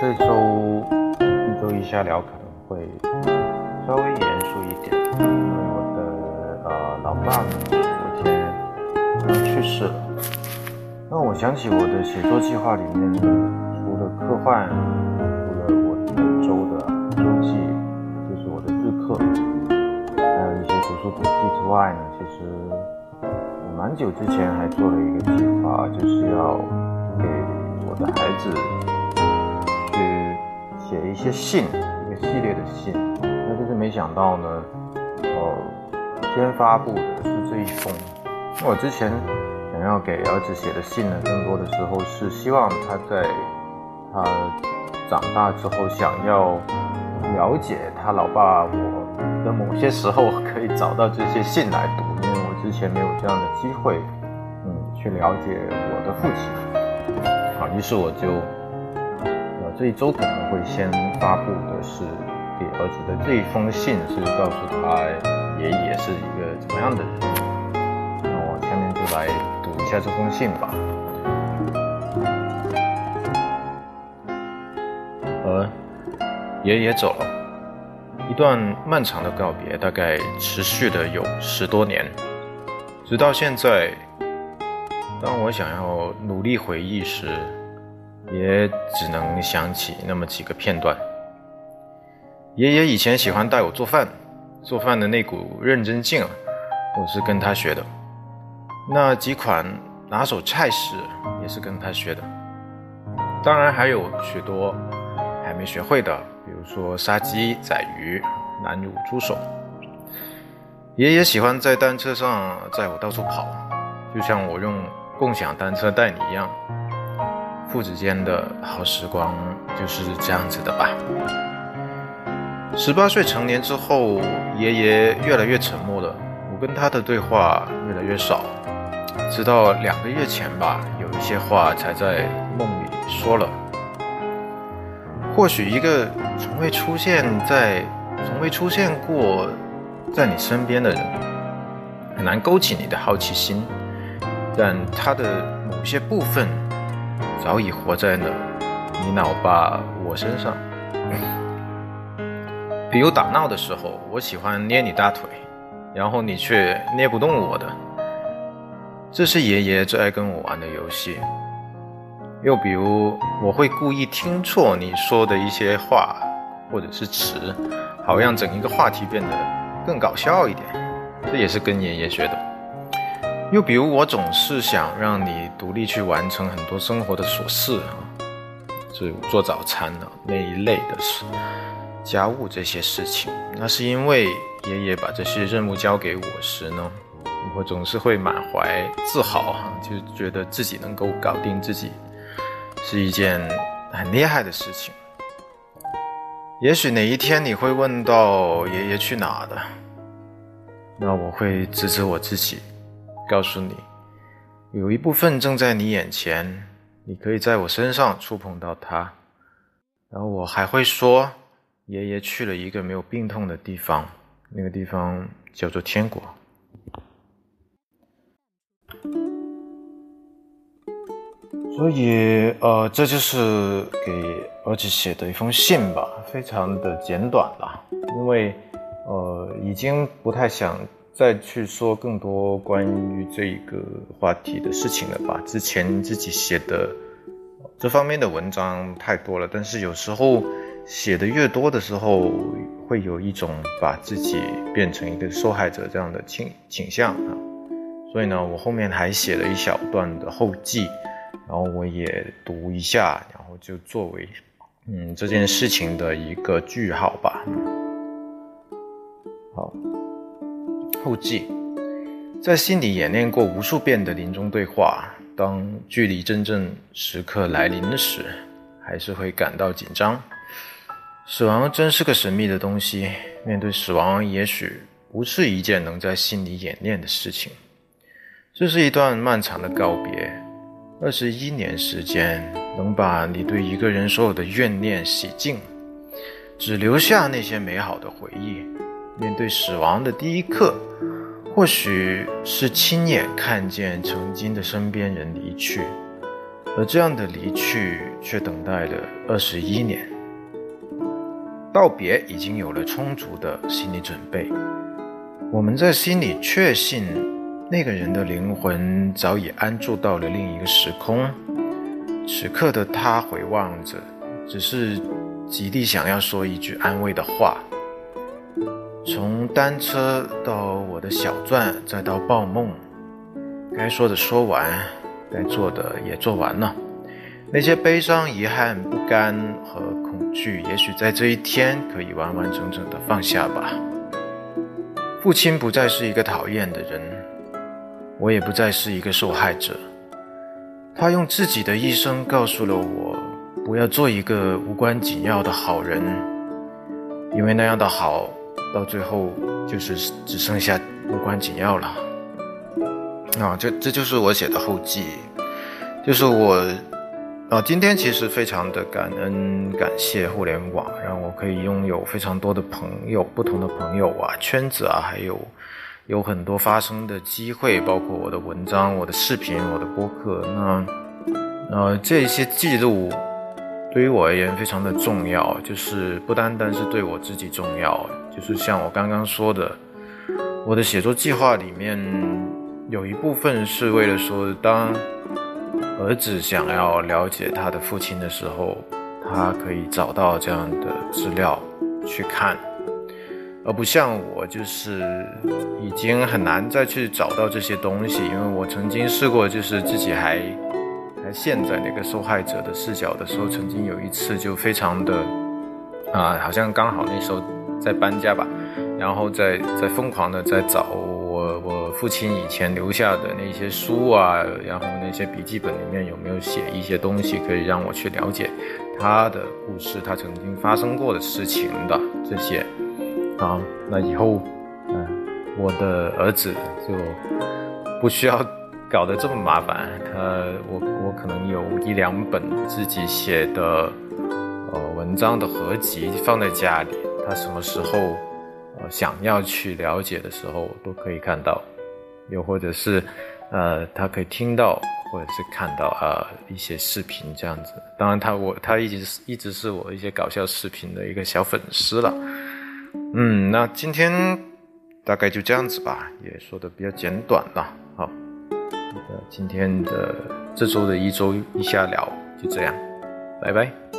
这周一周一下聊可能会稍微严肃一点，因为我的呃老爸呢昨天呃去世了。那我想起我的写作计划里面，除了科幻，除了我每周的周记，就是我的日课，还有一些读书笔记之外呢，其实我蛮久之前还做了一个计划，就是要给我的孩子。写一些信，一个系列的信，那就是没想到呢，哦，先发布的是这一封。我之前想要给儿子写的信呢，更多的时候是希望他在他长大之后，想要了解他老爸我的某些时候，可以找到这些信来读，因为我之前没有这样的机会，嗯，去了解我的父亲。好，于是我就。这一周可能会先发布的是给儿子的这一封信，是告诉他爷爷是一个怎么样的人。那我下面就来读一下这封信吧。呃，爷爷走了，一段漫长的告别，大概持续的有十多年，直到现在，当我想要努力回忆时。也只能想起那么几个片段。爷爷以前喜欢带我做饭，做饭的那股认真劲儿，我是跟他学的。那几款拿手菜式也是跟他学的。当然还有许多还没学会的，比如说杀鸡宰鱼、南乳猪手。爷爷喜欢在单车上载我到处跑，就像我用共享单车带你一样。父子间的好时光就是这样子的吧。十八岁成年之后，爷爷越来越沉默了，我跟他的对话越来越少，直到两个月前吧，有一些话才在梦里说了。或许一个从未出现在、从未出现过在你身边的人，很难勾起你的好奇心，但他的某些部分。早已活在了你老爸我身上。比如打闹的时候，我喜欢捏你大腿，然后你却捏不动我的。这是爷爷最爱跟我玩的游戏。又比如，我会故意听错你说的一些话或者是词，好让整一个话题变得更搞笑一点。这也是跟爷爷学的。又比如，我总是想让你独立去完成很多生活的琐事啊，就做早餐的那一类的事，家务这些事情。那是因为爷爷把这些任务交给我时呢，我总是会满怀自豪哈，就觉得自己能够搞定自己，是一件很厉害的事情。也许哪一天你会问到爷爷去哪的，那我会指指我自己。告诉你，有一部分正在你眼前，你可以在我身上触碰到它。然后我还会说，爷爷去了一个没有病痛的地方，那个地方叫做天国。所以，呃，这就是给儿子写的一封信吧，非常的简短了，因为，呃，已经不太想。再去说更多关于这个话题的事情了吧？之前自己写的这方面的文章太多了，但是有时候写的越多的时候，会有一种把自己变成一个受害者这样的倾倾向啊。所以呢，我后面还写了一小段的后记，然后我也读一下，然后就作为嗯这件事情的一个句号吧。后记，在心里演练过无数遍的临终对话，当距离真正时刻来临的时，还是会感到紧张。死亡真是个神秘的东西，面对死亡，也许不是一件能在心里演练的事情。这是一段漫长的告别，二十一年时间能把你对一个人所有的怨念洗净，只留下那些美好的回忆。面对死亡的第一刻，或许是亲眼看见曾经的身边人离去，而这样的离去却等待了二十一年。道别已经有了充足的心理准备，我们在心里确信那个人的灵魂早已安住到了另一个时空。此刻的他回望着，只是极力想要说一句安慰的话。从单车到我的小钻，再到报梦，该说的说完，该做的也做完了。那些悲伤、遗憾、不甘和恐惧，也许在这一天可以完完整整的放下吧。父亲不再是一个讨厌的人，我也不再是一个受害者。他用自己的一生告诉了我，不要做一个无关紧要的好人，因为那样的好。到最后就是只剩下无关紧要了啊！这这就是我写的后记，就是我啊，今天其实非常的感恩感谢互联网，让我可以拥有非常多的朋友，不同的朋友啊，圈子啊，还有有很多发生的机会，包括我的文章、我的视频、我的播客，那呃这些记录。对于我而言非常的重要，就是不单单是对我自己重要，就是像我刚刚说的，我的写作计划里面有一部分是为了说，当儿子想要了解他的父亲的时候，他可以找到这样的资料去看，而不像我就是已经很难再去找到这些东西，因为我曾经试过，就是自己还。现在那个受害者的视角的时候，曾经有一次就非常的啊，好像刚好那时候在搬家吧，然后在在疯狂的在找我我父亲以前留下的那些书啊，然后那些笔记本里面有没有写一些东西可以让我去了解他的故事，他曾经发生过的事情的这些啊，那以后嗯，我的儿子就不需要。搞得这么麻烦，他我我可能有一两本自己写的呃文章的合集放在家里，他什么时候呃想要去了解的时候都可以看到，又或者是呃他可以听到或者是看到啊一些视频这样子。当然他我他一直是一直是我一些搞笑视频的一个小粉丝了。嗯，那今天大概就这样子吧，也说的比较简短了，好。今天的这周的一周一下聊就这样，拜拜。